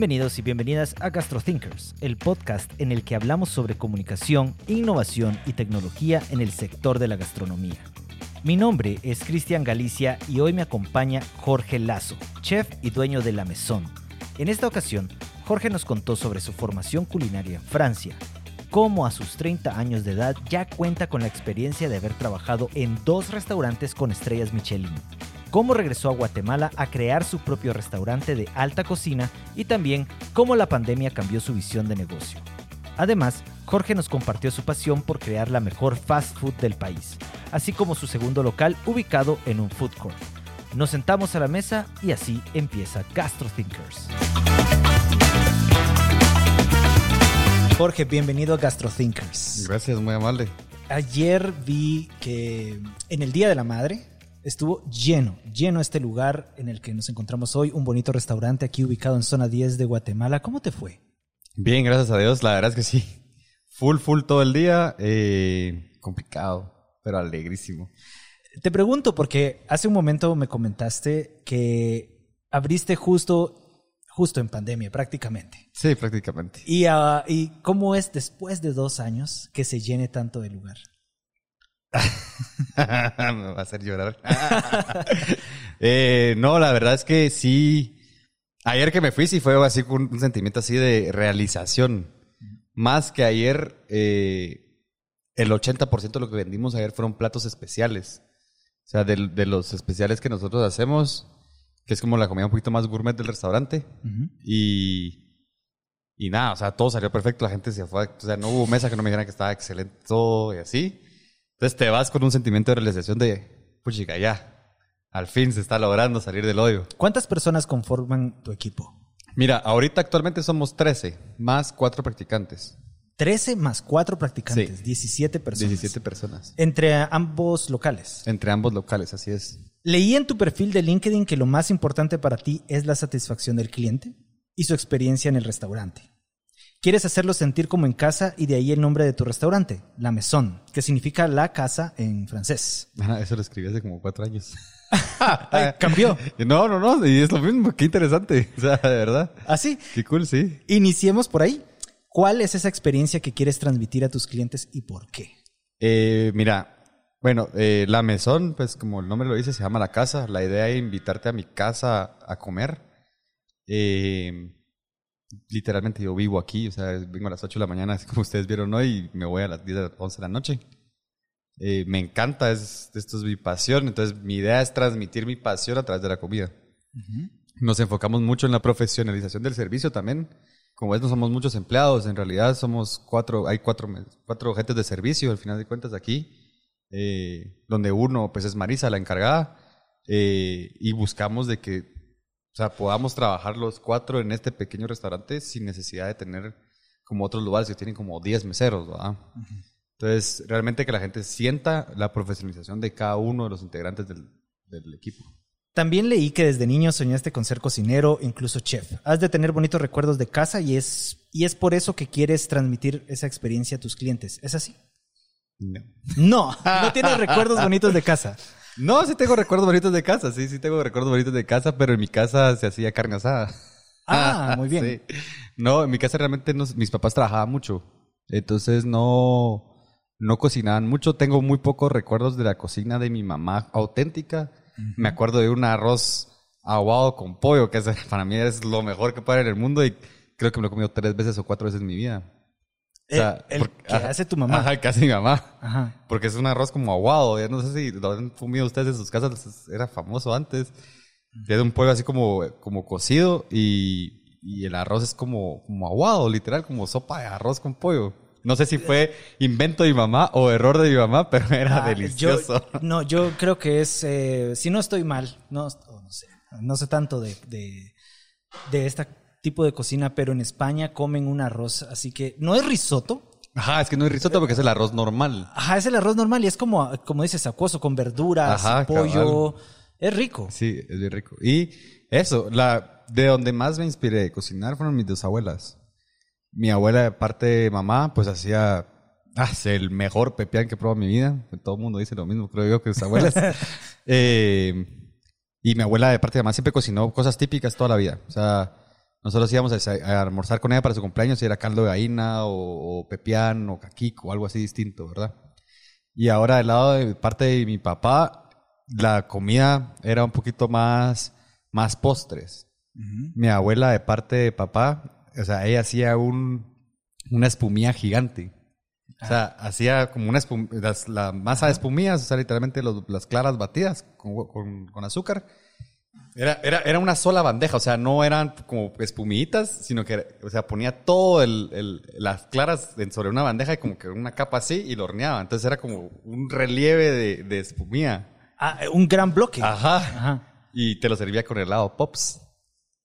Bienvenidos y bienvenidas a GastroThinkers, el podcast en el que hablamos sobre comunicación, innovación y tecnología en el sector de la gastronomía. Mi nombre es Cristian Galicia y hoy me acompaña Jorge Lazo, chef y dueño de La Maison. En esta ocasión, Jorge nos contó sobre su formación culinaria en Francia, cómo a sus 30 años de edad ya cuenta con la experiencia de haber trabajado en dos restaurantes con estrellas Michelin cómo regresó a Guatemala a crear su propio restaurante de alta cocina y también cómo la pandemia cambió su visión de negocio. Además, Jorge nos compartió su pasión por crear la mejor fast food del país, así como su segundo local ubicado en un food court. Nos sentamos a la mesa y así empieza GastroThinkers. Jorge, bienvenido a GastroThinkers. Gracias, muy amable. Ayer vi que en el Día de la Madre estuvo lleno, lleno este lugar en el que nos encontramos hoy, un bonito restaurante aquí ubicado en zona 10 de Guatemala. ¿Cómo te fue? Bien, gracias a Dios, la verdad es que sí. Full, full todo el día, eh, complicado, pero alegrísimo. Te pregunto porque hace un momento me comentaste que abriste justo justo en pandemia, prácticamente. Sí, prácticamente. ¿Y, uh, ¿Y cómo es después de dos años que se llene tanto de lugar? Me va a hacer llorar. eh, no, la verdad es que sí. Ayer que me fui, sí fue así con un sentimiento así de realización. Más que ayer, eh, el 80% de lo que vendimos ayer fueron platos especiales. O sea, de, de, los especiales que nosotros hacemos, que es como la comida un poquito más gourmet del restaurante. Uh -huh. Y, y nada, o sea, todo salió perfecto. La gente se fue. O sea, no hubo mesa que no me dijera que estaba excelente todo y así. Entonces te vas con un sentimiento de realización de, puchica, ya, al fin se está logrando salir del hoyo. ¿Cuántas personas conforman tu equipo? Mira, ahorita actualmente somos 13, más 4 practicantes. 13 más 4 practicantes, sí. 17 personas. 17 personas. Entre ambos locales. Entre ambos locales, así es. Leí en tu perfil de LinkedIn que lo más importante para ti es la satisfacción del cliente y su experiencia en el restaurante. Quieres hacerlo sentir como en casa y de ahí el nombre de tu restaurante, La Maison, que significa la casa en francés. Ah, eso lo escribí hace como cuatro años. Ay, ¿Cambió? No, no, no, y es lo mismo, qué interesante, o sea, de verdad. ¿Ah, sí? Qué cool, sí. Iniciemos por ahí. ¿Cuál es esa experiencia que quieres transmitir a tus clientes y por qué? Eh, mira, bueno, eh, La Maison, pues como el nombre lo dice, se llama la casa. La idea es invitarte a mi casa a comer. Eh, literalmente yo vivo aquí, o sea, vengo a las 8 de la mañana, como ustedes vieron hoy, y me voy a las 10, 11 de la noche. Eh, me encanta, es, esto es mi pasión, entonces mi idea es transmitir mi pasión a través de la comida. Uh -huh. Nos enfocamos mucho en la profesionalización del servicio también. Como ves, no somos muchos empleados, en realidad somos cuatro, hay cuatro, cuatro agentes de servicio, al final de cuentas aquí, eh, donde uno pues es Marisa, la encargada, eh, y buscamos de que o sea, podamos trabajar los cuatro en este pequeño restaurante sin necesidad de tener como otros lugares que tienen como 10 meseros, ¿verdad? Uh -huh. Entonces, realmente que la gente sienta la profesionalización de cada uno de los integrantes del, del, equipo. También leí que desde niño soñaste con ser cocinero, incluso chef. Has de tener bonitos recuerdos de casa y es, y es por eso que quieres transmitir esa experiencia a tus clientes. ¿Es así? No. No, no tienes recuerdos bonitos de casa. No, sí tengo recuerdos bonitos de casa, sí, sí tengo recuerdos bonitos de casa, pero en mi casa se hacía carne asada. Ah, muy bien. Sí. No, en mi casa realmente no, mis papás trabajaban mucho, entonces no, no cocinaban mucho. Tengo muy pocos recuerdos de la cocina de mi mamá auténtica. Uh -huh. Me acuerdo de un arroz aguado con pollo, que para mí es lo mejor que puede haber en el mundo y creo que me lo he comido tres veces o cuatro veces en mi vida. O sea, el, porque, que hace tu mamá. Ajá, que hace mi mamá. Ajá. Porque es un arroz como aguado. Ya no sé si lo han comido ustedes en sus casas, era famoso antes. Tiene un pollo así como, como cocido y, y el arroz es como, como aguado, literal, como sopa de arroz con pollo. No sé si fue invento de mi mamá o error de mi mamá, pero era ah, delicioso. Yo, no, yo creo que es, eh, si no estoy mal, no, no sé, no sé tanto de, de, de esta tipo de cocina, pero en España comen un arroz, así que no es risotto. Ajá, es que no es risotto porque es el arroz normal. Ajá, es el arroz normal y es como, como dices, acuoso, con verduras, Ajá, pollo. Cabal. Es rico. Sí, es bien rico. Y eso, la, de donde más me inspiré de cocinar fueron mis dos abuelas. Mi abuela, de parte de mamá, pues hacía hace el mejor pepián que he probado en mi vida. Todo el mundo dice lo mismo, creo yo, que sus abuelas. eh, y mi abuela, de parte de mamá, siempre cocinó cosas típicas toda la vida. O sea, Nosotros íbamos a, a almorzar con ella para su cumpleaños y era caldo de gallina o, o pepián o caquico o algo así distinto, ¿verdad? Y ahora del lado de parte de mi papá, la comida era un poquito más, más postres. Mi abuela de parte de papá, o sea, ella hacía un, una espumilla gigante. O sea, hacía como una espum la masa de espumillas, o sea, literalmente los- las claras batidas con, con- con azúcar. Era, era, era una sola bandeja, o sea, no eran como espumillitas, sino que, o sea, ponía todo el, el- las claras sobre una bandeja y como que una capa así y lo horneaba. Entonces era como un relieve de, de espumilla. Ah, un gran bloque. Ajá. Ajá. Y te lo servía con helado Pops,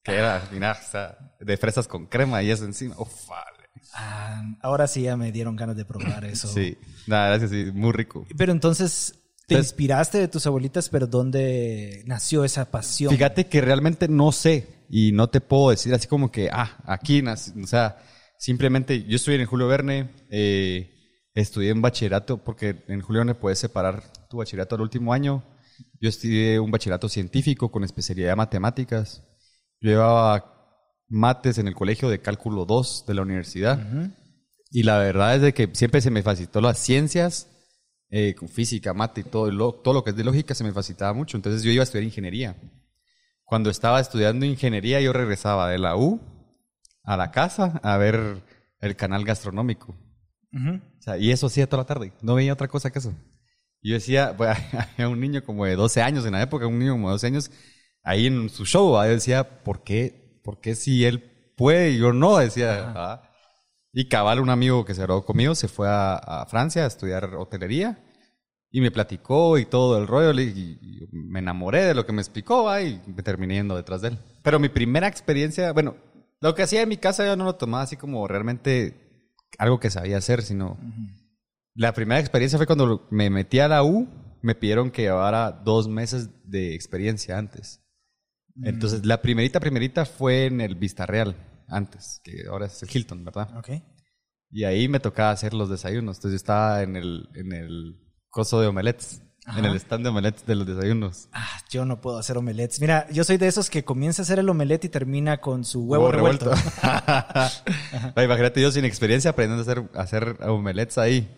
que era, mira, o sea, de fresas con crema y eso encima. Uf, vale. Ah, ahora sí ya me dieron ganas de probar eso. Sí, nada, gracias, sí, muy rico. Pero entonces, te Entonces- inspiraste de tus abuelitas, pero ¿dónde nació esa pasión? Fíjate que realmente no sé y no te puedo decir así como que, ah, aquí nací. O sea, simplemente yo estudié en Julio Verne, eh, estudié en bachillerato, porque en Julio Verne puedes separar tu bachillerato al último año. Yo estudié un bachillerato científico con especialidad de matemáticas. Yo llevaba mates en el colegio de cálculo 2 de la universidad. Y la verdad es de que siempre se me facilitó las ciencias, eh, con física, mate y todo, lo, todo lo que es de lógica se me facilitaba mucho. Entonces yo iba a estudiar ingeniería. Cuando estaba estudiando ingeniería, yo regresaba de la U a la casa a ver el canal gastronómico. Ujú. O sea, y eso hacía toda la tarde. No veía otra cosa que eso. Y yo decía, pues, había un niño como de 12 años en la época, un niño como de 12 años, ahí en su show, ¿va? yo decía, ¿por qué? ¿Por qué si él puede y yo no? Decía. Y cabal, un amigo que se graduó conmigo, se fue a, a Francia a estudiar hotelería y me platicó y todo el rollo y, me enamoré de lo que me explicó ¿va? y me terminé yendo detrás de él. Pero mi primera experiencia, bueno, lo que hacía en mi casa yo no lo tomaba así como realmente algo que sabía hacer, sino la primera experiencia fue cuando me metí a la U, me pidieron que llevara dos meses de experiencia antes. Entonces, la primerita, primerita fue en el Vista Real, antes, que ahora es el Hilton, ¿verdad? Ok. Y ahí me tocaba hacer los desayunos. Entonces, yo estaba en el, en el coso de omelets, Ajá. en el stand de omelets de los desayunos. Ah, yo no puedo hacer omelets. Mira, yo soy de esos que comienza a hacer el omelette y termina con su huevo, revuelto. Ay, Imagínate yo sin experiencia aprendiendo a hacer, a hacer omelets ahí.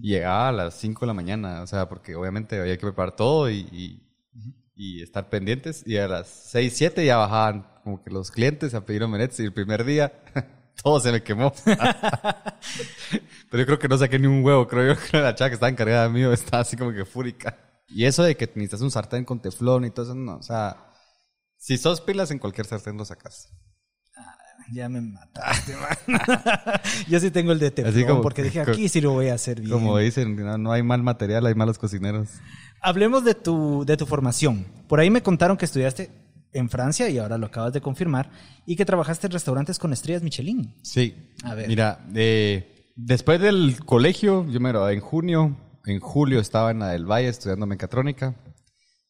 Llegaba a las 5 de la mañana, o sea, porque obviamente había que preparar todo y, y, y estar pendientes. Y a las 6, 7 ya bajaban como que los clientes a pedir omelets y el primer día todo se me quemó. Pero yo creo que no saqué ni un huevo, creo yo que la chava que estaba encargada de mí estaba así como que fúrica. Y eso de que necesitas un sartén con teflón y todo eso, no, o sea, si sos pilas en cualquier sartén lo sacas. Ya me mataste, man. yo sí tengo el de teflón como- porque dije, aquí sí lo voy a hacer bien. Como dicen, no, no hay mal material, hay malos cocineros. Hablemos de tu, de tu formación. Por ahí me contaron que estudiaste en Francia y ahora lo acabas de confirmar y que trabajaste en restaurantes con estrellas Michelin. Sí. A ver. Mira, eh, después del colegio, yo me gradué en junio. En julio estaba en la del Valle estudiando mecatrónica.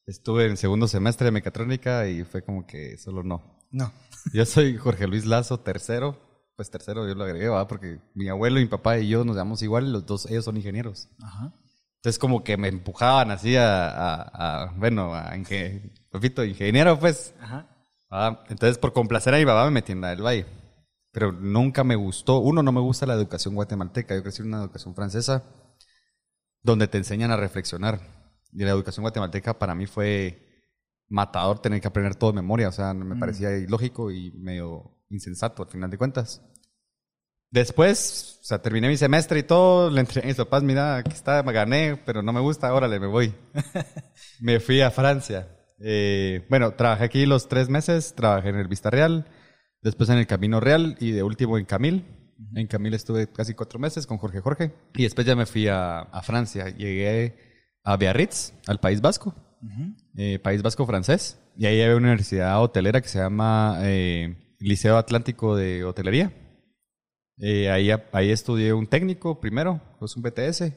Estuve en segundo semestre de mecatrónica y fue como que solo no. No. Yo soy Jorge Luis Lazo, tercero. Pues tercero yo lo agregué, ¿va? Porque mi abuelo, mi papá y yo nos llamamos igual y los dos, ellos son ingenieros. Ajá. Entonces como que me empujaban así a, a- a- bueno, a inge- repito, ingeniero pues. Ajá. Ah, entonces, por complacer a mi papá, me metí en la del Valle. Pero nunca me gustó. Uno, no me gusta la educación guatemalteca. Yo crecí en una educación francesa donde te enseñan a reflexionar. Y la educación guatemalteca para mí fue matador tener que aprender todo de memoria. O sea, me parecía ilógico y medio insensato al final de cuentas. Después, o sea, terminé mi semestre y todo. Le entregué a mis papás, mira, aquí está, me gané, pero no me gusta, órale, me voy. me fui a Francia. Eh, bueno, trabajé aquí los tres meses, trabajé en el Vista Real, después en el Camino Real y de último en Camil. En Camil estuve casi cuatro meses con Jorge Jorge y después ya me fui a, a Francia. Llegué a Biarritz, al País Vasco, eh, País Vasco francés, y ahí hay una universidad hotelera que se llama eh, Liceo Atlántico de Hotelería. Eh, ahí, ahí estudié un técnico primero, pues un BTS.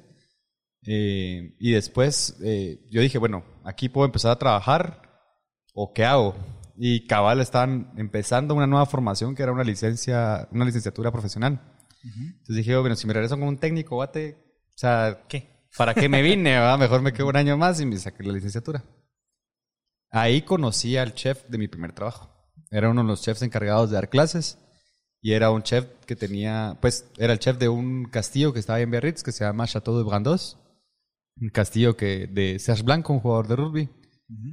Eh, y después eh, yo dije, bueno, aquí puedo empezar a trabajar o qué hago. Y cabal estaban empezando una nueva formación que era una licencia, una licenciatura profesional. Entonces dije, bueno, si me regreso con un técnico, bate, o sea, ¿Qué? ¿para qué me vine? va? Mejor me quedo un año más y me saqué la licenciatura. Ahí conocí al chef de mi primer trabajo. era uno de los chefs encargados de dar clases. Y era un chef que tenía, pues, era el chef de un castillo que estaba en Biarritz que se llama Chateau de Brandos. Un castillo que de Serge Blanco, un jugador de rugby.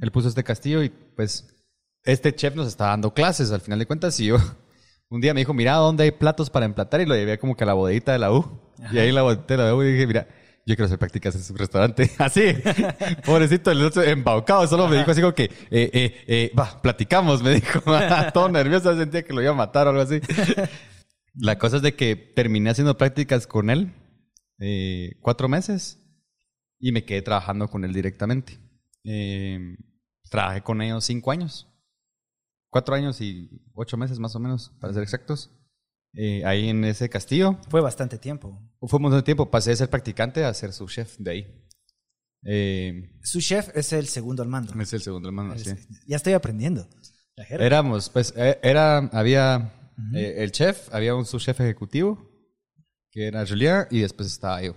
Él puso este castillo y, pues, este chef nos estaba dando clases al final de cuentas. Y yo, un día me dijo, mira, ¿dónde hay platos para emplatar? Y lo llevé como que a la bodeguita de la U. Y ahí en la bodeguita de la U dije, mira, yo quiero hacer prácticas en su restaurante. Así, pobrecito, el otro embaucado, solo me dijo así como que, eh, eh, eh, va, platicamos, me dijo. Todo nervioso, sentía que lo iba a matar o algo así. La cosa es de que terminé haciendo prácticas con él cuatro meses y me quedé trabajando con él directamente. Eh, trabajé con ellos cinco años. Cuatro años y ocho meses más o menos, para ser exactos. Eh, ahí en ese castillo. Fue bastante tiempo. Fue un montón de tiempo. Pasé de ser practicante a ser su chef de ahí. Eh, Su chef es el segundo al mando. es el segundo hermano, sí. Ya estoy aprendiendo. Éramos, pues, eh, era, había eh, el chef, había un subchef ejecutivo, que era Julien, y después estaba yo.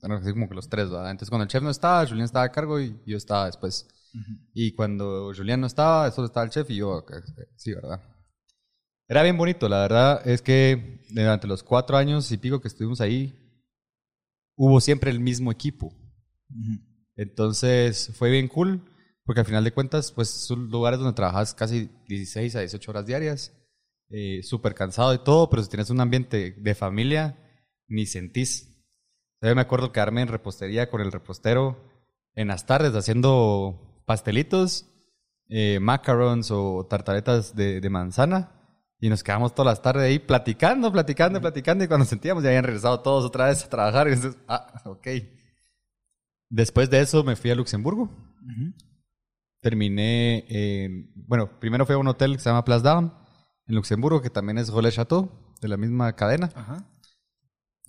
Bueno, así como que los tres, ¿verdad? Entonces, cuando el chef no estaba, Julien estaba a cargo y yo estaba después. Y cuando Julien no estaba, solo estaba el chef y yo, acá, sí, ¿verdad? Era bien bonito, la verdad es que durante los cuatro años y pico que estuvimos ahí, hubo siempre el mismo equipo. Entonces fue bien cool, porque al final de cuentas, pues son lugares donde trabajas casi 16 a 18 horas diarias, eh, súper cansado y todo, pero si tienes un ambiente de familia, ni sentís. Yo me acuerdo quedarme en repostería con el repostero en las tardes haciendo pastelitos, eh, macarons o tartaretas de, de manzana. Y nos quedamos todas las tardes ahí platicando, platicando, platicando. Y cuando sentíamos ya habían regresado todos otra vez a trabajar. Y entonces, ah, ok. Después de eso me fui a Luxemburgo. Ujú. Terminé en, bueno, primero fui a un hotel que se llama Place Down en Luxemburgo, que también es Relais Chateau, de la misma cadena. Ajá.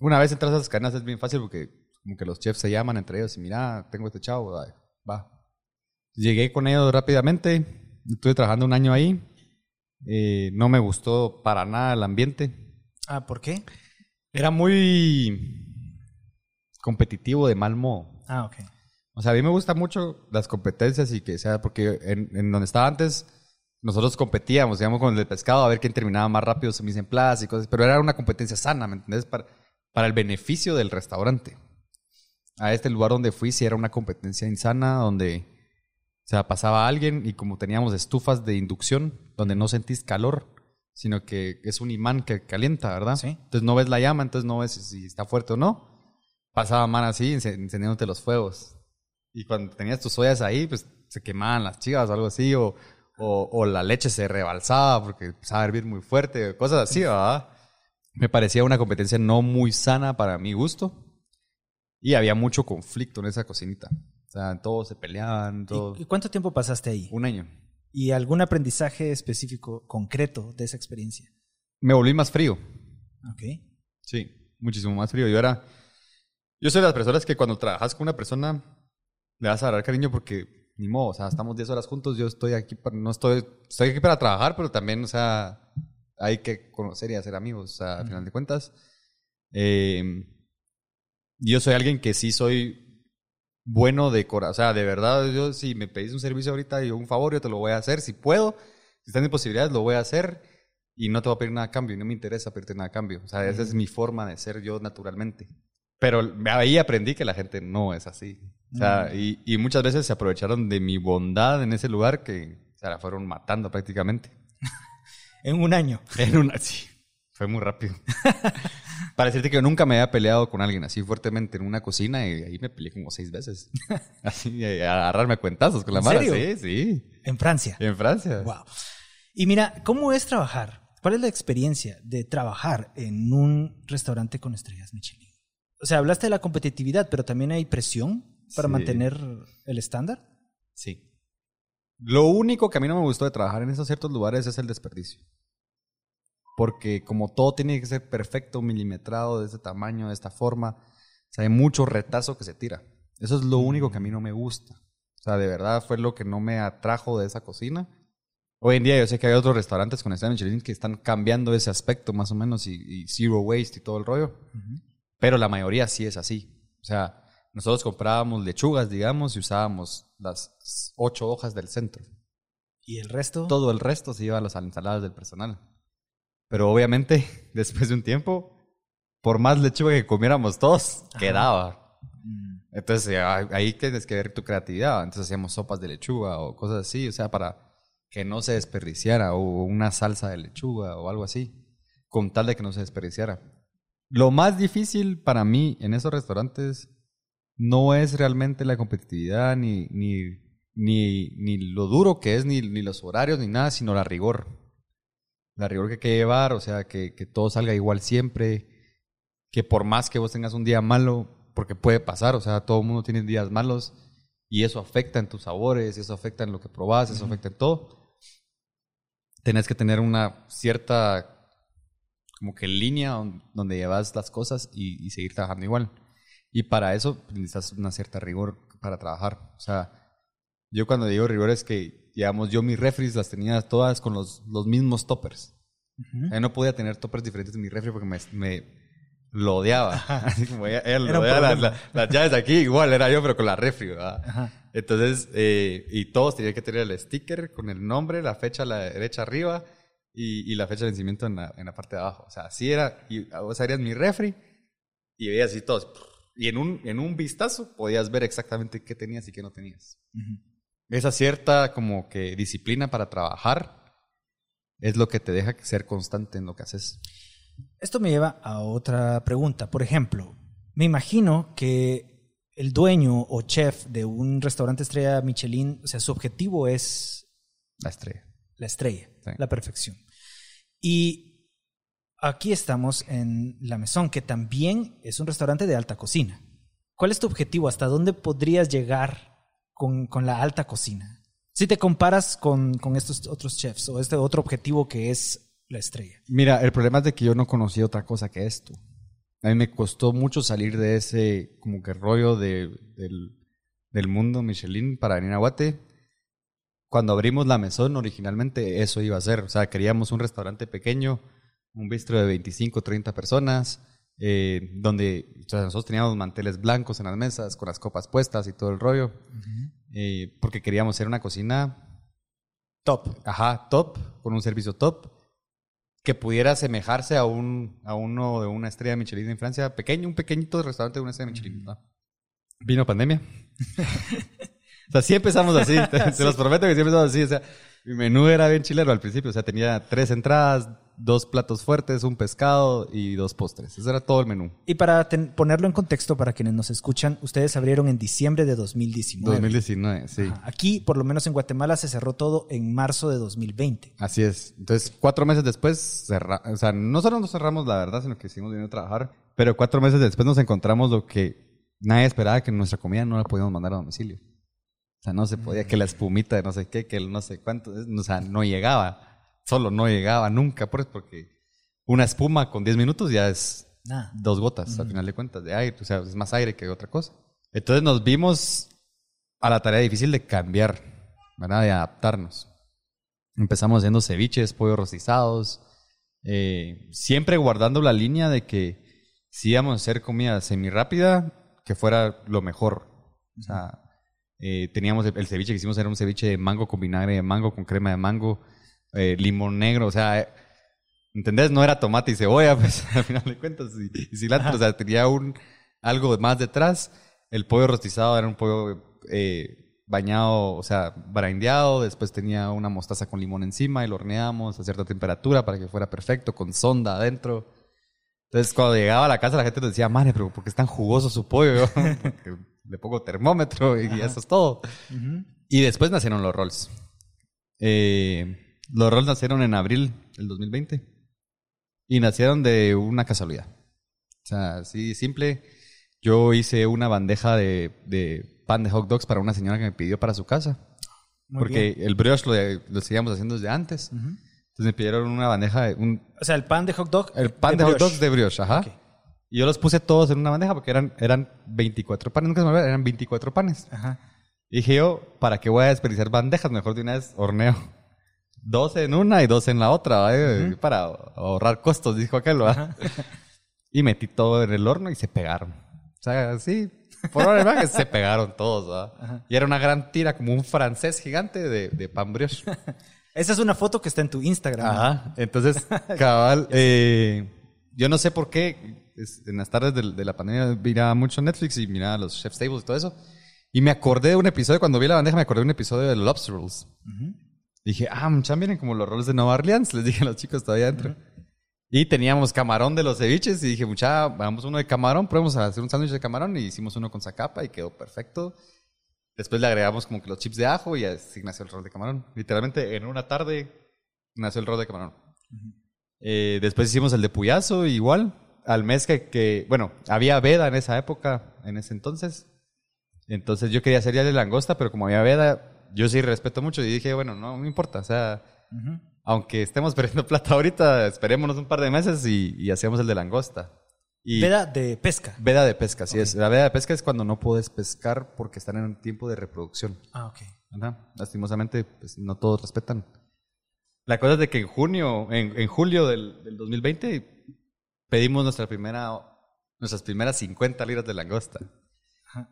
Una vez entras a esas cadenas es bien fácil porque como que los chefs se llaman entre ellos y mira, tengo este chavo, va. Llegué con ellos rápidamente, estuve trabajando un año ahí, eh, no me gustó para nada el ambiente, Ah, ¿por qué? era muy competitivo de mal modo. Ah, ok. O sea, a mí me gustan mucho las competencias y que sea, porque en, en donde estaba antes, nosotros competíamos, digamos, con el de pescado a ver quién terminaba más rápido su mise en place y cosas, pero era una competencia sana, ¿me entendés? Para, para el beneficio del restaurante. A este lugar donde fui, sí era una competencia insana, donde, o sea, pasaba alguien y como teníamos estufas de inducción, donde no sentís calor, sino que es un imán que calienta, ¿verdad? Sí. Entonces no ves la llama, entonces no ves si está fuerte o no. Pasaba man así, ence- encendiéndote los fuegos. Y cuando tenías tus ollas ahí, pues se quemaban las chivas o algo así, o, o, o la leche se rebalsaba porque empezaba a hervir muy fuerte, cosas así, ¿verdad? Me parecía una competencia no muy sana para mi gusto. Y había mucho conflicto en esa cocinita. Sea, todos se peleaban, ¿Y- todo. ¿Y, cuánto tiempo pasaste ahí? Un año. ¿Y algún aprendizaje específico, concreto de esa experiencia? Me volví más frío. Ok. Sí, muchísimo más frío. Yo era. Yo soy de las personas que cuando trabajas con una persona le vas a dar cariño porque ni modo, o sea, estamos 10 horas juntos, yo estoy aquí para, no estoy, estoy aquí para trabajar, pero también, o sea, hay que conocer y hacer amigos, o sea, al final de cuentas. Eh, yo soy alguien que sí soy bueno de corazón, o sea, de verdad, yo si me pedís un servicio ahorita y un favor, yo te lo voy a hacer, si puedo, si están en posibilidades, lo voy a hacer y no te voy a pedir nada a cambio y no me interesa pedirte nada a cambio. O sea, esa es mi forma de ser yo naturalmente. Pero ahí aprendí que la gente no es así. O sea, y, y muchas veces se aprovecharon de mi bondad en ese lugar que se la fueron matando prácticamente. En un año. En una, sí, fue muy rápido. Para decirte que yo nunca me había peleado con alguien así fuertemente en una cocina y ahí me peleé como seis veces. Así, a agarrarme a cuentazos con la ¿En mano. Sí, sí. En Francia. En Francia. Wow. Y mira, ¿cómo es trabajar? ¿Cuál es la experiencia de trabajar en un restaurante con estrellas Michelin? O sea, hablaste de la competitividad, pero también hay presión para Sí. mantener el estándar. Sí. Lo único que a mí no me gustó de trabajar en esos ciertos lugares es el desperdicio. Porque como todo tiene que ser perfecto, milimetrado, de este tamaño, de esta forma, o sea, hay mucho retazo que se tira. Eso es lo único que a mí no me gusta. O sea, de verdad fue lo que no me atrajo de esa cocina. Hoy en día yo sé que hay otros restaurantes con estrella Michelin que están cambiando ese aspecto más o menos y, y zero waste y todo el rollo. Pero la mayoría sí es así. O sea, nosotros comprábamos lechugas, digamos, y usábamos las ocho hojas del centro. ¿Y el resto? Todo el resto se iba a las ensaladas del personal. Pero obviamente, después de un tiempo, por más lechuga que comiéramos todos, Ajá. quedaba. Mm, Entonces eh, ahí tienes que ver tu creatividad. Entonces hacíamos sopas de lechuga o cosas así, o sea, para que no se desperdiciara o una salsa de lechuga o algo así, con tal de que no se desperdiciara. Lo más difícil para mí en esos restaurantes no es realmente la competitividad ni, ni, ni, ni lo duro que es, ni, ni los horarios, ni nada, sino la rigor. La rigor que hay que llevar, o sea, que, que todo salga igual siempre, que por más que vos tengas un día malo, porque puede pasar, o sea, todo el mundo tiene días malos y eso afecta en tus sabores, eso afecta en lo que probás, eso afecta en todo. Tenés que tener una cierta como que línea don- donde llevas las cosas y, y seguir trabajando igual. Y para eso necesitas una cierta rigor para trabajar. O sea, yo cuando digo rigor es que, digamos, yo mis refris las tenía todas con los, los mismos toppers. ujú. Yo no podía tener toppers diferentes en mi refri porque me, me lo odiaba. Así como ella, ella lo odiaba, las, las- las llaves aquí igual era yo, pero con la refri. Entonces, eh, y todos tenían que tener el sticker con el nombre, la fecha a la derecha arriba y, y la fecha de vencimiento en la, en la parte de abajo. O sea, así era. Y vos abrías mi refri y veías así todos. Y en un, en un vistazo podías ver exactamente qué tenías y qué no tenías. Ujú. Esa cierta como que disciplina para trabajar es lo que te deja ser constante en lo que haces. Esto me lleva a otra pregunta. Por ejemplo, me imagino que el dueño o chef de un restaurante estrella Michelin, o sea, su objetivo es La estrella. la estrella, Sí. la perfección. Y aquí estamos en La Mesón, que también es un restaurante de alta cocina. ¿Cuál es tu objetivo? ¿Hasta dónde podrías llegar con, con la alta cocina? Si te comparas con, con estos otros chefs o este otro objetivo que es la estrella. Mira, el problema es de que yo no conocía otra cosa que esto. A mí me costó mucho salir de ese como que rollo de, del, del mundo Michelin para venir a Guate. Cuando abrimos la mesón, originalmente eso iba a ser. O sea, queríamos un restaurante pequeño, un bistro de 25, 30 personas, eh, donde o sea, nosotros teníamos manteles blancos en las mesas, con las copas puestas y todo el rollo, eh, porque queríamos hacer una cocina Top. Ajá, top, con un servicio top, que pudiera asemejarse a un a uno de una estrella Michelin en Francia, pequeño, un pequeñito restaurante de una estrella Michelin. ¿no? Vino pandemia. o sea, sí empezamos así, te, te los prometo que sí empezamos así. O sea, mi menú era bien chilero al principio, o sea, tenía tres entradas, dos platos fuertes, un pescado y dos postres. Ese era todo el menú. Y para ten- ponerlo en contexto para quienes nos escuchan, ustedes abrieron en diciembre de 2019. 2019, sí. Ajá. Aquí, por lo menos en Guatemala, se cerró todo en marzo de 2020. Así es. Entonces, cuatro meses después, cerra- o sea, no solo nos cerramos la verdad, sino que seguimos viniendo a trabajar, pero cuatro meses después nos encontramos lo que nadie esperaba, que nuestra comida no la podíamos mandar a domicilio. O sea, no se podía, que la espumita de no sé qué, que el no sé cuánto, o sea, no llegaba. Solo no llegaba nunca, pues, porque una espuma con 10 minutos ya es dos gotas, al final de cuentas, de aire. O sea, es más aire que otra cosa. Entonces nos vimos a la tarea difícil de cambiar, ¿verdad? De adaptarnos. Empezamos haciendo ceviches, pollos rostizados, eh, siempre guardando la línea de que si íbamos a hacer comida semi rápida, que fuera lo mejor. O sea, eh, teníamos el, el ceviche que hicimos era un ceviche de mango con vinagre de mango, con crema de mango, eh, limón negro, o sea, ¿entendés? No era tomate y cebolla, pues al final de cuentas, y, y cilantro, o sea, tenía un, algo más detrás. El pollo rostizado era un pollo eh, bañado, o sea, brandeado, después tenía una mostaza con limón encima y lo horneamos a cierta temperatura para que fuera perfecto, con sonda adentro. Entonces, cuando llegaba a la casa, la gente nos decía, madre, pero ¿por qué es tan jugoso su pollo? Porque le pongo termómetro y eso es todo. Ujú. Y después nacieron los rolls. Eh, los rolls nacieron en abril del 2020 y nacieron de una casualidad. O sea, así simple. Yo hice una bandeja de, de pan de hot dogs para una señora que me pidió para su casa. Muy porque bien. el brioche lo, lo seguíamos haciendo desde antes. Ujú. Entonces me pidieron una bandeja de un, O sea, el pan de hot dog. el pan de, hot brioche. dogs de brioche, ajá. Ok. Y yo los puse todos en una bandeja porque eran, eran 24 panes. Nunca se me olvida, eran 24 panes. Ajá. Y dije yo, ¿para qué voy a desperdiciar bandejas? Mejor de una vez horneo. Dos en una y dos en la otra, ¿va? para ahorrar costos, dijo aquel. Y metí todo en el horno y se pegaron. O sea, sí, por hora de imagen, se pegaron todos. Y era una gran tira, como un francés gigante de, de pan brioche. Esa es una foto que está en tu Instagram. Ajá. Entonces, cabal, eh, yo no sé por qué en las tardes de, de la pandemia miraba mucho Netflix y miraba los Chef's Tables y todo eso. Y me acordé de un episodio, cuando vi la bandeja, me acordé de un episodio de Lobster Rolls. Dije, ah, muchachos, vienen como los rolls de Nueva Orleans. Les dije a los chicos todavía adentro. Y teníamos camarón de los ceviches y dije, mucha, hagamos uno de camarón, probemos a hacer un sándwich de camarón y hicimos uno con zacapa y quedó perfecto. Después le agregamos como que los chips de ajo y así nació el rol de camarón. Literalmente en una tarde nació el rol de camarón. Eh, después hicimos el de puyazo igual. Al mes que, que, bueno, había veda en esa época, en ese entonces. Entonces yo quería hacer ya de langosta, pero como había veda, yo sí respeto mucho y dije, bueno, no me importa. O sea, aunque estemos perdiendo plata ahorita, esperémonos un par de meses y, y hacemos el de langosta. Y Veda de pesca. veda de pesca, así es. La veda de pesca es cuando no puedes pescar porque están en un tiempo de reproducción. Ah, ok. Ajá. Lastimosamente, pues no todos respetan. La cosa es de que en junio, en, en julio del, del 2020, pedimos nuestra primera, nuestras primeras 50 libras de langosta.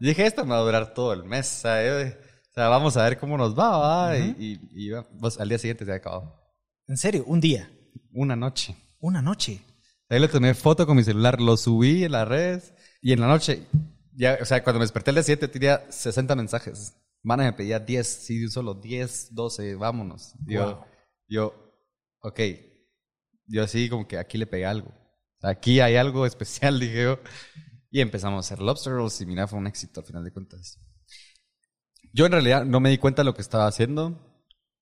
Y dije, esto me va a durar todo el mes. Eh, o sea, vamos a ver cómo nos va, ¿va? Y, y- y pues, al día siguiente se ha acabado. En serio, un día, Una noche. una noche. Ahí le tomé foto con mi celular, lo subí en las redes y en la noche, ya, o sea, cuando me desperté el día 7 tenía 60 mensajes. Mana me pedía 10, sí, solo 10, 12, vámonos. Yo, Wow. yo, ok, yo así como que aquí le pegué algo. Aquí hay algo especial, dije yo. Y empezamos a hacer lobster rolls y mira, fue un éxito al final de cuentas. Yo en realidad no me di cuenta de lo que estaba haciendo.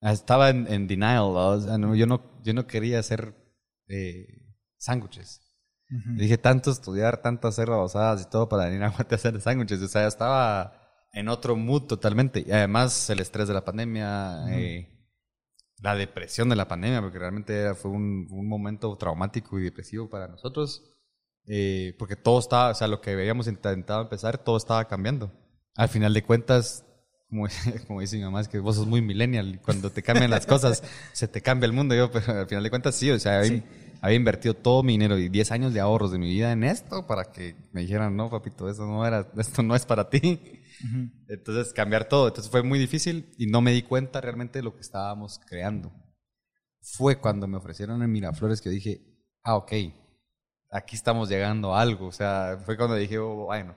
Estaba en, en denial, ¿no? O sea, no, yo, no, yo no quería hacer eh, sándwiches. Dije tanto estudiar, tanto hacer babosadas y todo para venir a Guate a hacer sándwiches. O sea, estaba en otro mood totalmente. Y además el estrés de la pandemia, eh, la depresión de la pandemia, porque realmente fue un, un momento traumático y depresivo para nosotros. Eh, porque todo estaba, o sea, lo que habíamos intentado empezar, todo estaba cambiando. Al final de cuentas, como, como dice mi mamá, es que vos sos muy millennial cuando te cambian las cosas, se te cambia el mundo. Yo, pero al final de cuentas, sí, o sea, había, Sí. había invertido todo mi dinero y 10 años de ahorros de mi vida en esto para que me dijeran, no, papito, eso no era, esto no es para ti. Entonces, cambiar todo. Entonces, fue muy difícil y no me di cuenta realmente de lo que estábamos creando. Fue cuando me ofrecieron en Miraflores que dije, ah, ok, aquí estamos llegando a algo. O sea, fue cuando dije, oh, bueno.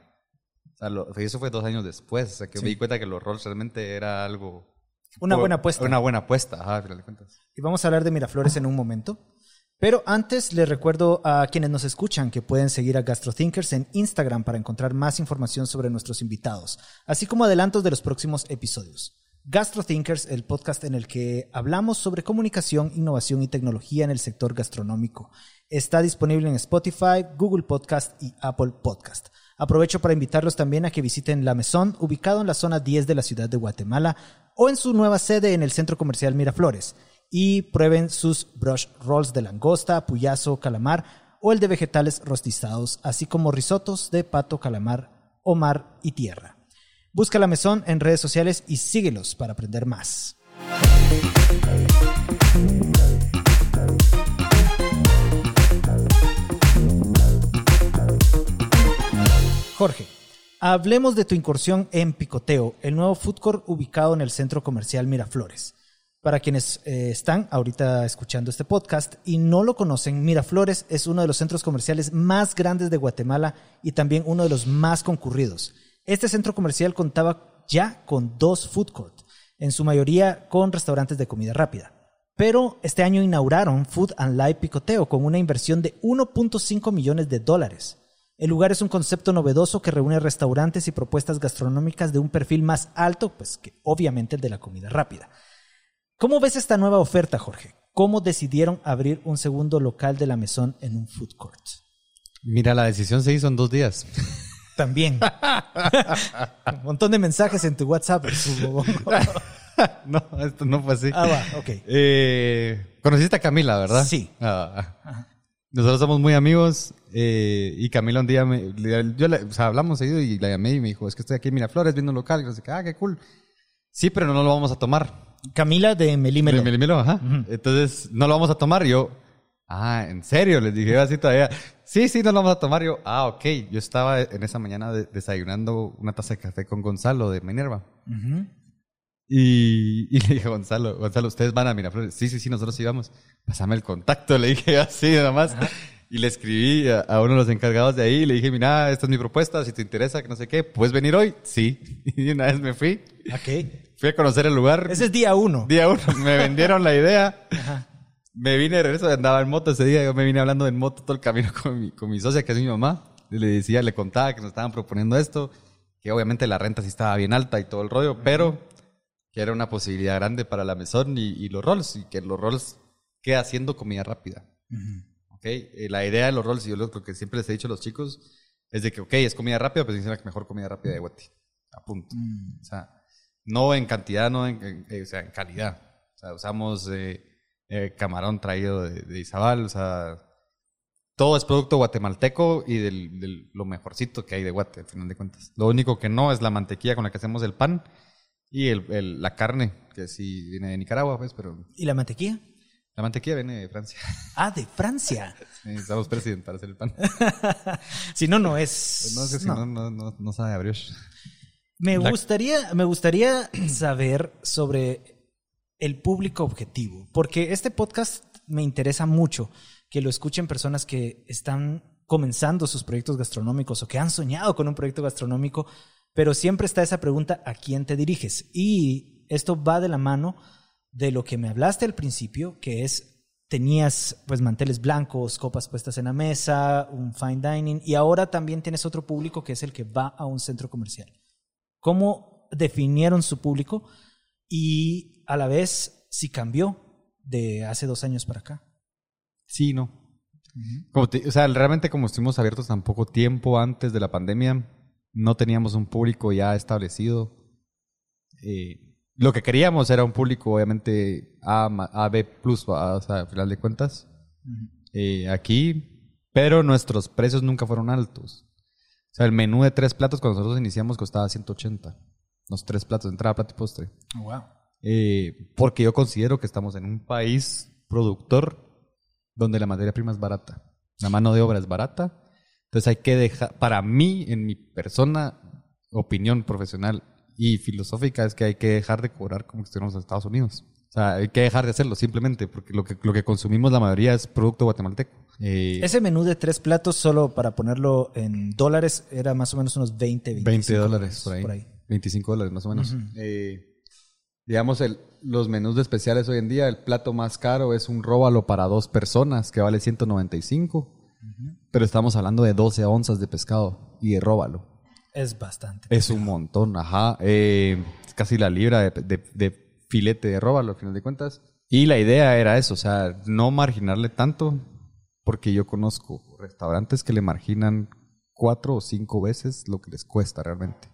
O sea, lo- eso fue dos años después. O sea, que Sí. me di cuenta que los roles realmente era algo. Una fue- buena apuesta. Una buena apuesta, ajá, al final de cuentas. Y vamos a hablar de Miraflores en un momento. Pero antes les recuerdo a quienes nos escuchan que pueden seguir a GastroThinkers en Instagram para encontrar más información sobre nuestros invitados, así como adelantos de los próximos episodios. GastroThinkers, el podcast en el que hablamos sobre comunicación, innovación y tecnología en el sector gastronómico. Está disponible en Spotify, Google Podcast y Apple Podcast. Aprovecho para invitarlos también a que visiten La Mesón, ubicado en la zona 10 de la ciudad de Guatemala, o en su nueva sede en el Centro Comercial Miraflores y prueben sus brush rolls de langosta, puyazo, calamar o el de vegetales rostizados, así como risotos de pato, calamar, o mar y tierra. Busca la mesón en redes sociales y síguelos para aprender más. Jorge, hablemos de tu incursión en Picoteo, el nuevo food court ubicado en el centro comercial Miraflores. Para quienes eh, están ahorita escuchando este podcast y no lo conocen, Miraflores es uno de los centros comerciales más grandes de Guatemala y también uno de los más concurridos. Este centro comercial contaba ya con dos food court, en su mayoría con restaurantes de comida rápida. Pero este año inauguraron Food and Live Picoteo con una inversión de 1.5 millones de dólares. El lugar es un concepto novedoso que reúne restaurantes y propuestas gastronómicas de un perfil más alto, pues que obviamente el de la comida rápida. ¿Cómo ves esta nueva oferta, Jorge? ¿Cómo decidieron abrir un segundo local de la mesón en un food court? Mira, la decisión se hizo en dos días. También. un montón de mensajes en tu WhatsApp. no, esto no fue así. ah, va, ok. Eh, conociste a Camila, ¿verdad? Sí. Ah, nosotros somos muy amigos eh, y Camila un día me, le- yo le- o sea, hablamos seguido y la llamé y me dijo, es que estoy aquí en Miraflores viendo un local. Y yo que, ah, qué cool. Sí, pero no lo vamos a tomar. Camila de Melímelo. Me- me- me lo- ajá. Entonces, no lo vamos a tomar. Yo, Ah, ¿en serio? Les dije así todavía. Sí, sí, nos lo vamos a tomar. Yo, ah, ok. Yo estaba en esa mañana de- desayunando una taza de café con Gonzalo de Minerva. Y, y le dije Gonzalo, Gonzalo, ¿ustedes van a Miraflores? Sí, sí, sí, nosotros íbamos. Pásame el contacto, le dije así nada más. Y le escribí a, a uno de los encargados de ahí y le dije, mira, esta es mi propuesta, si te interesa, que no sé qué, ¿puedes venir hoy? Sí. Y una vez me fui, Ok. fui a conocer el lugar. Ese es día uno. Día uno, me vendieron la idea. Me vine de regreso, andaba en moto ese día, yo me vine hablando en moto todo el camino con mi, con mi socia, que es mi mamá. Y le decía, le contaba que nos estaban proponiendo esto, que obviamente la renta sí estaba bien alta y todo el rollo, pero que era una posibilidad grande para la mesón y, y los rolls, y que los rolls queda haciendo comida rápida. ¿ok? Eh, la idea de los rolls, y yo lo, que siempre les he dicho a los chicos, es de que, ok, es comida rápida, pero es la mejor comida rápida de Guati. A punto. O sea, no en cantidad, no en, en- eh, o sea, en calidad. O sea, usamos eh, eh, camarón traído de, de Izabal, o sea, todo es producto guatemalteco y del, del- lo mejorcito que hay de Guate, al final de cuentas. Lo único que no es la mantequilla con la que hacemos el pan y el, el- la carne, que sí viene de Nicaragua, pues, pero ¿Y la mantequilla? La mantequilla viene de Francia. Ah, de Francia. Necesitamos presidente para hacer el pan. si no, no es. No, es que si no, no, no, no sabe a brioche. Me La- gustaría, me gustaría saber sobre el público objetivo, porque este podcast me interesa mucho que lo escuchen personas que están comenzando sus proyectos gastronómicos o que han soñado con un proyecto gastronómico, pero siempre está esa pregunta, ¿a quién te diriges? Y esto va de la mano de lo que me hablaste al principio, que es tenías pues manteles blancos, copas puestas en la mesa, un fine dining y ahora también tienes otro público que es el que va a un centro comercial. ¿Cómo definieron su público y a la vez si cambió de hace dos años para acá? Sí, no. Como te- o sea, realmente como estuvimos abiertos tan poco tiempo antes de la pandemia, no teníamos un público ya establecido. Eh, lo que queríamos era un público, obviamente, A, A B plus, o sea, al final de cuentas, eh, aquí, pero nuestros precios nunca fueron altos. O sea, el menú de tres platos cuando nosotros iniciamos costaba 180. Los tres platos, entrada, plato y postre. wow. Eh, porque yo considero que estamos en un país productor donde la materia prima es barata. La mano de obra es barata. Entonces hay que dejar, para mí, en mi persona, opinión profesional y filosófica, es que hay que dejar de cobrar como si estuviéramos en Estados Unidos. O sea, hay que dejar de hacerlo simplemente porque lo que, lo que consumimos la mayoría es producto guatemalteco. Eh, Ese menú de tres platos, solo para ponerlo en dólares, era más o menos unos 20, 25 20 dólares por ahí. 25 dólares más o menos. Eh, digamos, el, los menús de especiales hoy en día, el plato más caro es un róbalo para dos personas que vale 195. Pero estamos hablando de 12 onzas de pescado y de róbalo. Es bastante. Es un montón, ajá. Eh, es casi la libra de, de- de filete de róbalo, al final de cuentas. Y la idea era eso, o sea, no marginarle tanto, porque yo conozco restaurantes que le marginan cuatro o cinco veces lo que les cuesta realmente.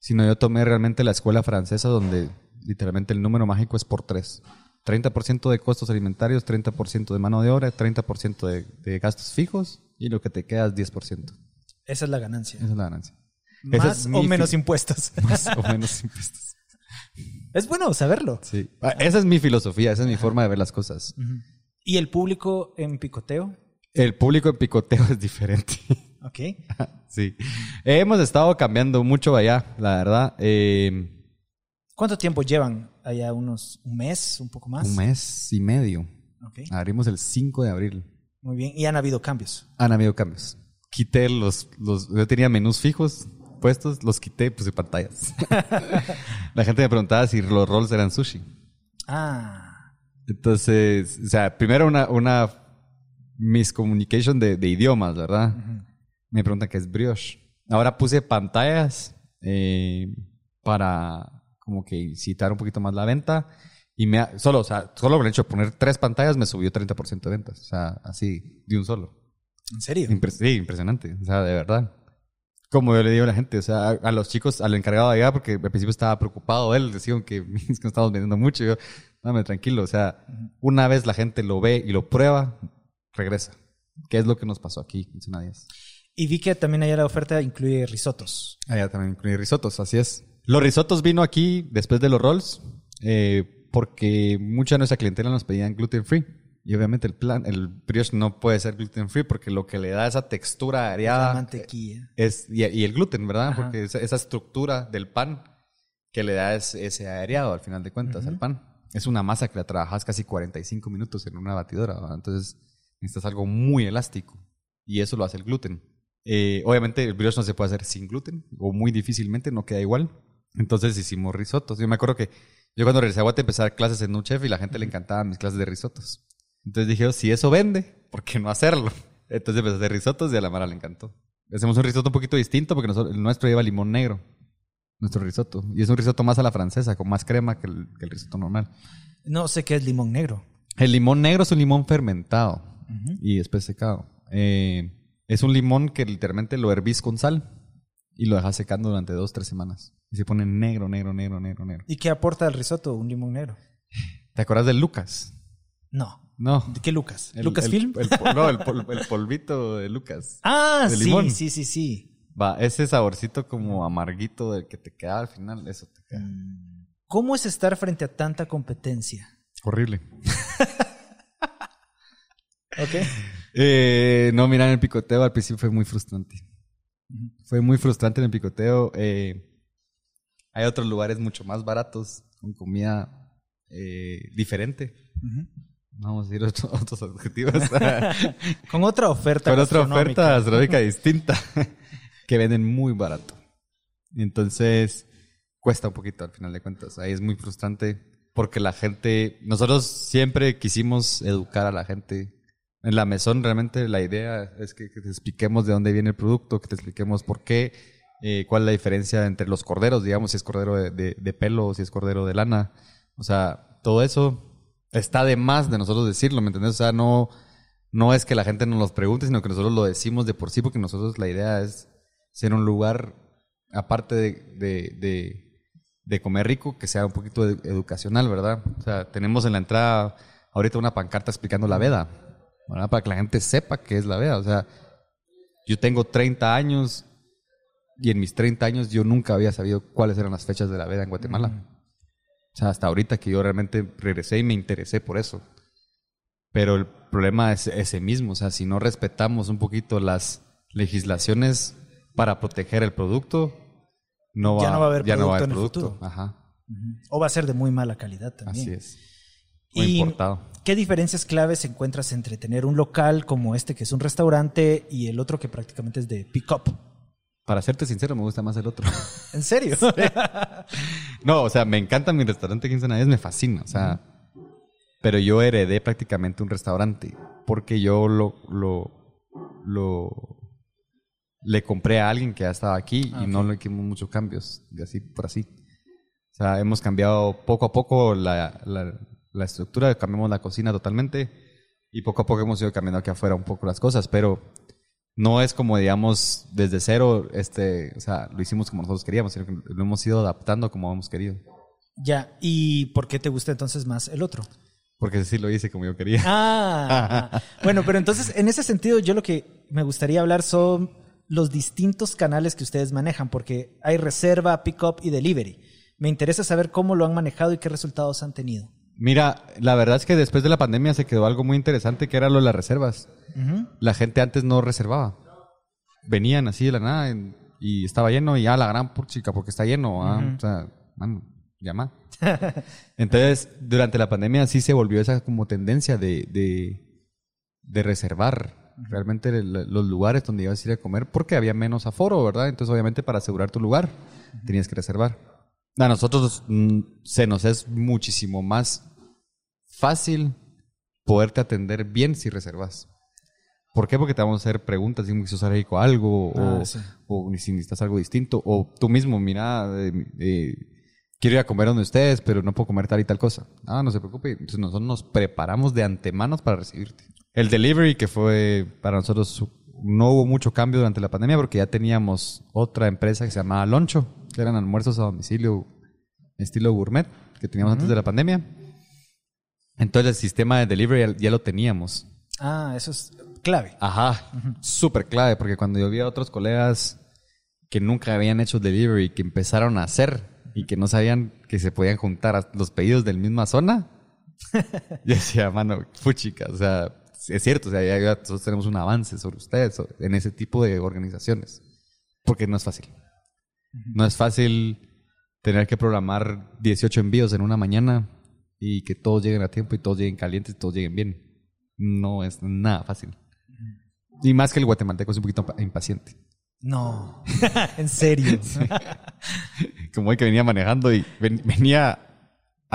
Sino yo tomé realmente la escuela francesa donde literalmente el número mágico es por tres. 30% de costos alimentarios, 30% de mano de obra, 30% de, de gastos fijos y lo que te queda es 10%. Esa es la ganancia. Esa es la ganancia. Más o menos impuestos. Más o menos impuestos. es bueno saberlo. Sí. Ah, Esa es mi filosofía, esa es mi forma de ver las cosas. ¿Y el público en picoteo? El público en picoteo es diferente. Ok. sí. Hemos estado cambiando mucho allá, la verdad. Eh, ¿Cuánto tiempo llevan allá? ¿Unos un mes? ¿Un poco más? un mes y medio. Abrimos el 5 de abril. Muy bien. ¿Y han habido cambios? Han habido cambios. Quité los, los... Yo tenía menús fijos puestos, los quité, puse pantallas. la gente me preguntaba si los rolls eran sushi. Ah. Entonces, o sea, primero una, una miscommunication de, de idiomas, ¿verdad? Me preguntan qué es brioche. Ahora puse pantallas eh, para como que incitar un poquito más la venta. Y me ha- solo, o sea, solo con el hecho de poner tres pantallas me subió 30% de ventas. O sea, así, de un solo. ¿En serio? Impres- sí, impresionante. O sea, de verdad. Como yo le digo a la gente, o sea, a, a los chicos, al encargado de allá, porque al principio estaba preocupado él, decían que, es que no estamos vendiendo mucho. Y yo, dame tranquilo. O sea, una vez la gente lo ve y lo prueba, regresa. ¿Qué es lo que nos pasó aquí en Zona 10? Y vi que también allá la oferta incluye risotos. Allá también incluye risotos, así es. Los risotos vino aquí después de los rolls, eh, porque mucha de nuestra clientela nos pedían gluten free. Y obviamente el plan, el brioche no puede ser gluten free porque lo que le da esa textura La areada mantequilla. es, y, y el gluten, ¿verdad? Ajá. Porque esa, esa estructura del pan que le da es- ese aereado al final de cuentas al pan. Es una masa que la trabajas casi 45 minutos en una batidora, ¿verdad? Entonces necesitas algo muy elástico y eso lo hace el gluten. Eh, obviamente el brioche no se puede hacer sin gluten o muy difícilmente, no queda igual. Entonces hicimos risotos. Yo me acuerdo que yo cuando regresé a Guate empecé a dar clases en un chef y la gente le encantaban mis clases de risotos. Entonces dije, oh, si eso vende, ¿por qué no hacerlo? Entonces empecé a hacer risotos y a la Mara le encantó. Hacemos un risotto un poquito distinto porque nosotros- el nuestro lleva limón negro. Nuestro risotto. Y es un risotto más a la francesa, con más crema que el, que el risotto normal. No sé qué es limón negro. El limón negro es un limón fermentado y después secado. Eh, es un limón que literalmente lo hervís con sal y lo dejas secando durante dos, tres semanas. Y se pone negro, negro, negro, negro, negro. ¿Y qué aporta el risotto un limón negro? ¿Te acuerdas del Lucas? No. No. ¿De qué Lucas? El- ¿Lucas el- Film? el no, el, pol- el polvito de Lucas. ah, de sí, sí, sí, sí. Va, ese saborcito como amarguito del que te queda al final, eso te queda. Mm. ¿Cómo es estar frente a tanta competencia? Horrible. ¿Ok? Eh, no, mira, en el picoteo al principio fue muy frustrante. Fue muy frustrante en el picoteo. eh, hay otros lugares mucho más baratos, con comida eh, diferente. No Vamos a decir otro- otros objetivos. Con otra oferta. Con otra oferta gastronómica distinta, que venden muy barato. Entonces, cuesta un poquito al final de cuentas. Ahí es muy frustrante porque la gente, nosotros siempre quisimos educar a la gente. En la mesón realmente la idea es que, que te expliquemos de dónde viene el producto, que te expliquemos por qué, eh, cuál es la diferencia entre los corderos, digamos, si es cordero de, de- de pelo o si es cordero de lana. O sea, todo eso está de más de nosotros decirlo, ¿me entiendes? O sea, no, no es que la gente nos los pregunte, sino que nosotros lo decimos de por sí, porque nosotros la idea es ser un lugar, aparte de, de, de- comer rico, que sea un poquito edu- educacional, ¿verdad? O sea, tenemos en la entrada ahorita una pancarta explicando la veda, ¿verdad? Para que la gente sepa qué es la veda. O sea, yo tengo 30 años y en mis 30 años yo nunca había sabido cuáles eran las fechas de la veda en Guatemala. O sea, hasta ahorita que yo realmente regresé y me interesé por eso. Pero el problema es ese mismo. O sea, si no respetamos un poquito las legislaciones para proteger el producto, no va, Ya no va a haber ya no va a haber producto en el producto. futuro. Ajá. O va a ser de muy mala calidad también. así es. Importado. ¿Qué diferencias claves encuentras entre tener un local como este, que es un restaurante, y el otro que prácticamente es de pick-up? Para serte sincero, me gusta más el otro. ¿En serio? No, o sea, me encanta mi restaurante Quincenales, me fascina, o sea, pero yo heredé prácticamente un restaurante porque yo lo, lo, lo, le compré a alguien que ya estaba aquí Ah, y no le hicimos muchos cambios, de así por así. O sea, hemos cambiado poco a poco la, la, la estructura, cambiamos la cocina totalmente y poco a poco hemos ido cambiando aquí afuera un poco las cosas, pero no es como, digamos, desde cero, este, o sea, lo hicimos como nosotros queríamos, sino que lo hemos ido adaptando como hemos querido. ya. ¿Y por qué te gusta entonces más el otro? Porque sí lo hice como yo quería. Ah, ah. bueno, pero entonces en ese sentido yo lo que me gustaría hablar son los distintos canales que ustedes manejan, porque hay reserva, pick-up y delivery. Me interesa saber cómo lo han manejado y qué resultados han tenido. Mira, la verdad es que después de la pandemia se quedó algo muy interesante que era lo de las reservas. La gente antes no reservaba. Venían así de la nada y estaba lleno y ya la gran puchica porque está lleno. ah, O sea, mano, llama. Entonces, durante la pandemia sí se volvió esa como tendencia de, de, de reservar realmente los lugares donde ibas a ir a comer porque había menos aforo, ¿verdad? Entonces, obviamente, para asegurar tu lugar tenías que reservar. A nosotros mm, se nos es muchísimo más fácil poderte atender bien si reservas. ¿Por qué? Porque te vamos a hacer preguntas si a algo Ah, o, sí. o si necesitas algo distinto. O tú mismo, mira, eh, eh, quiero ir a comer donde ustedes, pero no puedo comer tal y tal cosa. Ah, no se preocupe. Entonces nosotros nos preparamos de antemano para recibirte. El delivery, que fue para nosotros, no hubo mucho cambio durante la pandemia porque ya teníamos otra empresa que se llamaba Loncho, que eran almuerzos a domicilio estilo gourmet, que teníamos antes de la pandemia. Entonces el sistema de delivery ya, lo teníamos. Ah, eso es clave. Ajá, súper clave, porque cuando yo vi a otros colegas que nunca habían hecho delivery, que empezaron a hacer y que no sabían que se podían juntar los pedidos de la misma zona, Yo decía, mano, fuchica, o sea, es cierto, o sea, ya, ya nosotros tenemos un avance sobre ustedes so- en ese tipo de organizaciones. Porque no es fácil. No es fácil tener que programar 18 envíos en una mañana y que todos lleguen a tiempo y todos lleguen calientes y todos lleguen bien. No es nada fácil. Y más que el guatemalteco es un poquito impa- impaciente. No, en serio. Como hoy que venía manejando y ven- venía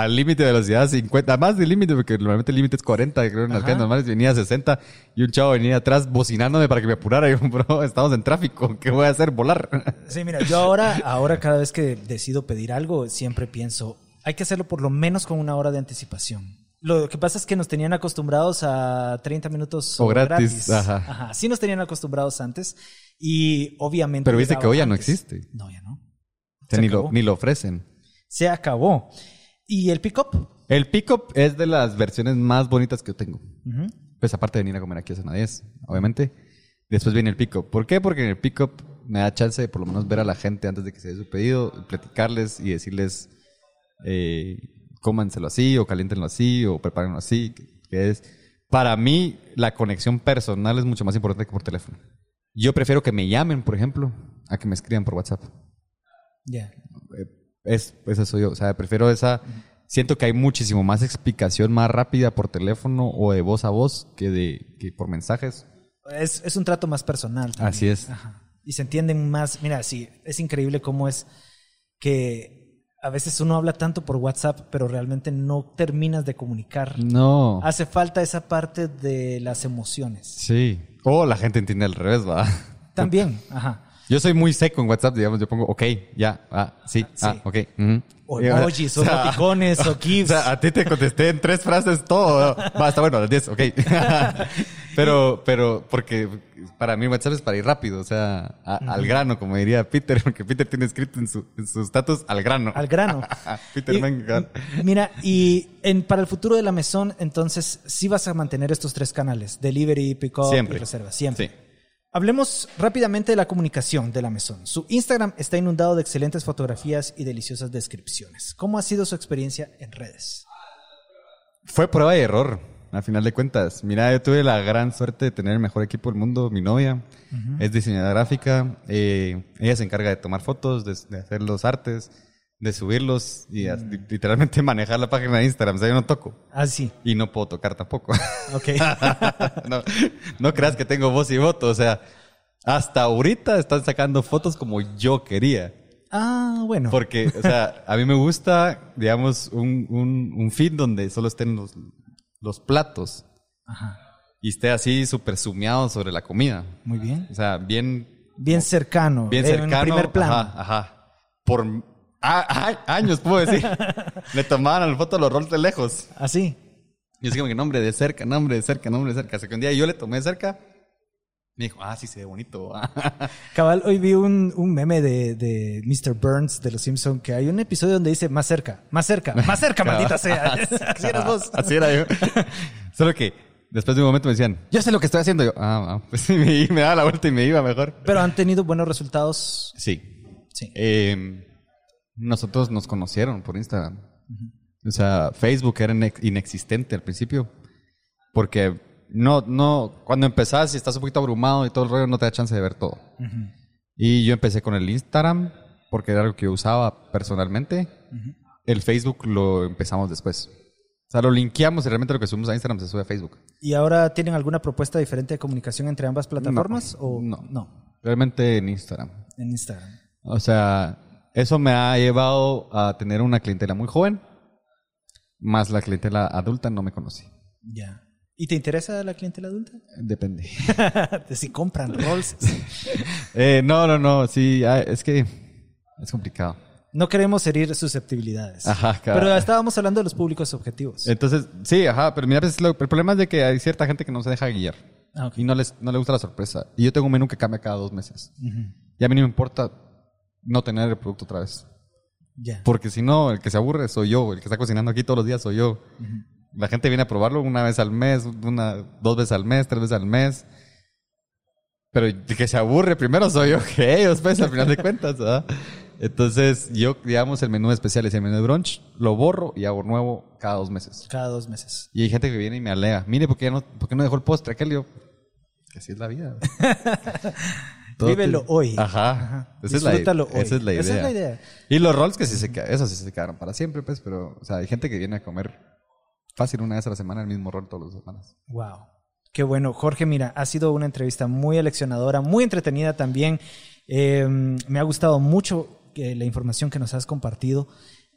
al límite de velocidad 50, más del límite, porque normalmente el límite es 40, creo en las calles normales, venía a 60 y un chavo venía atrás bocinándome para que me apurara. Y yo, bro, estamos en tráfico, ¿qué voy a hacer? Volar. Sí, mira, yo ahora, ahora cada vez que decido pedir algo, siempre pienso, hay que hacerlo por lo menos con una hora de anticipación. Lo que pasa es que nos tenían acostumbrados a 30 minutos O gratis, ajá. Ajá, sí nos tenían acostumbrados antes y obviamente... Pero viste que hoy ya no existe. No, ya no. O sea, Se ni, lo, ni lo ofrecen. Se acabó. ¿Y el pick-up? El pickup es de las versiones más bonitas que yo tengo. Pues aparte de venir a comer aquí a 10, obviamente. Después viene el pick-up. ¿Por qué? Porque en el pick-up me da chance de por lo menos ver a la gente antes de que se dé su pedido, platicarles y decirles, eh, cómanselo así, o caliéntenlo así, o prepárenlo así. Que, que es, para mí, la conexión personal es mucho más importante que por teléfono. Yo prefiero que me llamen, por ejemplo, a que me escriban por WhatsApp. Ya. Es, es eso yo. O sea, prefiero esa. Siento que hay muchísimo más explicación más rápida por teléfono o de voz a voz que, de, que por mensajes. Es, es un trato más personal. también. Así es. Ajá. Y se entienden más. Mira, sí, es increíble cómo es que a veces uno habla tanto por WhatsApp, pero realmente no terminas de comunicar. No. Hace falta esa parte de las emociones. Sí. O la gente entiende al revés, va. También, ajá. Yo soy muy seco en WhatsApp, digamos, yo pongo ok, ya, ah, sí, Sí. ah, ok. ujú. O Y ahora- emojis, o emoticones, o O gifs. sea, a ti te contesté en tres frases todo. Va, está bueno, a las 10, ok. pero, pero, porque para mí WhatsApp es para ir rápido, o sea, a- al grano, como diría Peter, porque Peter tiene escrito en su en su status al grano. Al grano. Peter Y- venga. Mira, y en, para el futuro de la mesón, entonces sí vas a mantener estos tres canales: delivery, pick-up y reserva. Siempre. Sí. Hablemos rápidamente de la comunicación de la mesón. Su Instagram está inundado de excelentes fotografías y deliciosas descripciones. ¿Cómo ha sido su experiencia en redes? Fue prueba y error, al final de cuentas. Mira, yo tuve la gran suerte de tener el mejor equipo del mundo. Mi novia es diseñadora gráfica. eh, ella se encarga de tomar fotos, de, de hacer los artes, de subirlos y as- literalmente manejar la página de Instagram. O sea, yo no toco Ah, sí. y no puedo tocar tampoco. Ok. no, no creas que tengo voz y voto. O sea, hasta ahorita están sacando fotos como yo quería. ah, bueno. Porque, o sea, a mí me gusta, digamos, un, un, un feed donde solo estén los, los platos Ajá. y esté así súper sumeado sobre la comida. Muy bien. O sea, bien, Bien cercano. bien en cercano. primer plano. Ajá, ajá. Por a- a- años, puedo decir. Me tomaban la foto los roles de lejos. Así. Y así como que nombre de cerca, nombre de cerca, nombre de cerca. Hasta que un día yo le tomé de cerca. Me dijo, ah, sí se ve bonito. Cabal, hoy vi un, un meme de, de Mr. Burns de Los Simpson que hay un episodio donde dice más cerca, más cerca, más cerca, maldita sea. Así eras vos. Así era yo. Solo que después de un momento me decían, yo sé lo que estoy haciendo. Yo, ah, ah, pues me, me daba la vuelta y me iba mejor. Pero han tenido buenos resultados. Sí. Sí. Eh, nosotros nos conocieron por Instagram. O sea, Facebook era inex- inexistente al principio. Porque no, no, cuando empezás y estás un poquito abrumado y todo el rollo, no te da chance de ver todo. Y yo empecé con el Instagram, porque era algo que yo usaba personalmente. El Facebook lo empezamos después. O sea, lo linkeamos y realmente lo que subimos a Instagram se sube a Facebook. ¿Y ahora tienen alguna propuesta diferente de comunicación entre ambas plataformas? o no. no? Realmente en Instagram. En Instagram. O sea, eso me ha llevado a tener una clientela muy joven, más la clientela adulta no me conoce. Ya. ¿Y te interesa la clientela adulta? Depende. de si compran Rolls. Eh, no, no, no, sí, ah, es que es complicado. No queremos herir susceptibilidades. Ajá, claro. Pero estábamos hablando de los públicos objetivos. Entonces, sí, ajá, pero mira, pues, lo- el problema es de que hay cierta gente que no se deja guiar Ah, y no, les, no le gusta la sorpresa. Y yo tengo un menú que cambia cada dos meses. Ujú. Y a mí no me importa no tener el producto otra vez. Porque si no, el que se aburre soy yo, el que está cocinando aquí todos los días soy yo. La gente viene a probarlo una vez al mes, una, dos veces al mes, tres veces al mes. Pero el que se aburre primero soy yo que ellos, pues, al final de cuentas, ¿verdad? Entonces, yo, digamos, el menú especial es el menú de brunch, lo borro y hago nuevo cada dos meses. Cada dos meses. Y hay gente que viene y me alega, mire, ¿por qué no, por qué no dejó el postre? Aquel yo, que así es la vida. Todo Vívelo te- hoy. Ajá. Ajá. Esa, es la, Disfrútalo hoy. esa es la idea. Esa es la idea. Y los rolls que sí se quedan, esos sí se quedaron para siempre, pues, pero, o sea, hay gente que viene a comer fácil una vez a la semana el mismo rol todas las semanas. Wow. Qué bueno. Jorge, mira, ha sido una entrevista muy aleccionadora, muy entretenida también. Eh, me ha gustado mucho eh, la información que nos has compartido.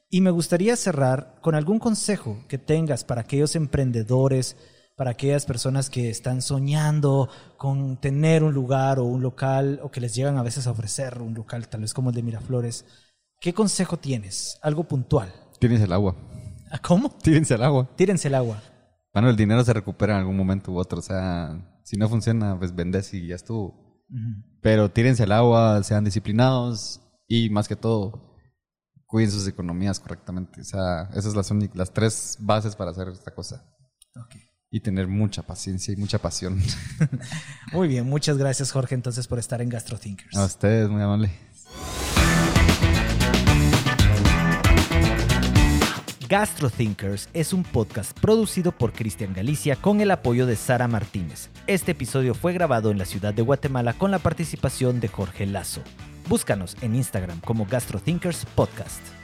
Y me gustaría cerrar con algún consejo que tengas para aquellos emprendedores, para aquellas personas que están soñando con tener un lugar o un local o que les llegan a veces a ofrecer un local, tal vez como el de Miraflores. ¿Qué consejo tienes? Algo puntual. Tírense el agua. ¿Ah, ¿Cómo? Tírense el agua. Tírense el agua. Bueno, el dinero se recupera en algún momento u otro. O sea, si no funciona, pues vendés y ya estuvo. Pero tírense el agua, sean disciplinados y más que todo, cuiden sus economías correctamente. O sea, esas son las, únicas- las tres bases para hacer esta cosa. Ok. Y tener mucha paciencia y mucha pasión. Muy bien, muchas gracias Jorge entonces por estar en GastroThinkers. A ustedes, muy amable. GastroThinkers es un podcast producido por Cristian Galicia con el apoyo de Sara Martínez. Este episodio fue grabado en la ciudad de Guatemala con la participación de Jorge Lazo. Búscanos en Instagram como GastroThinkers Podcast.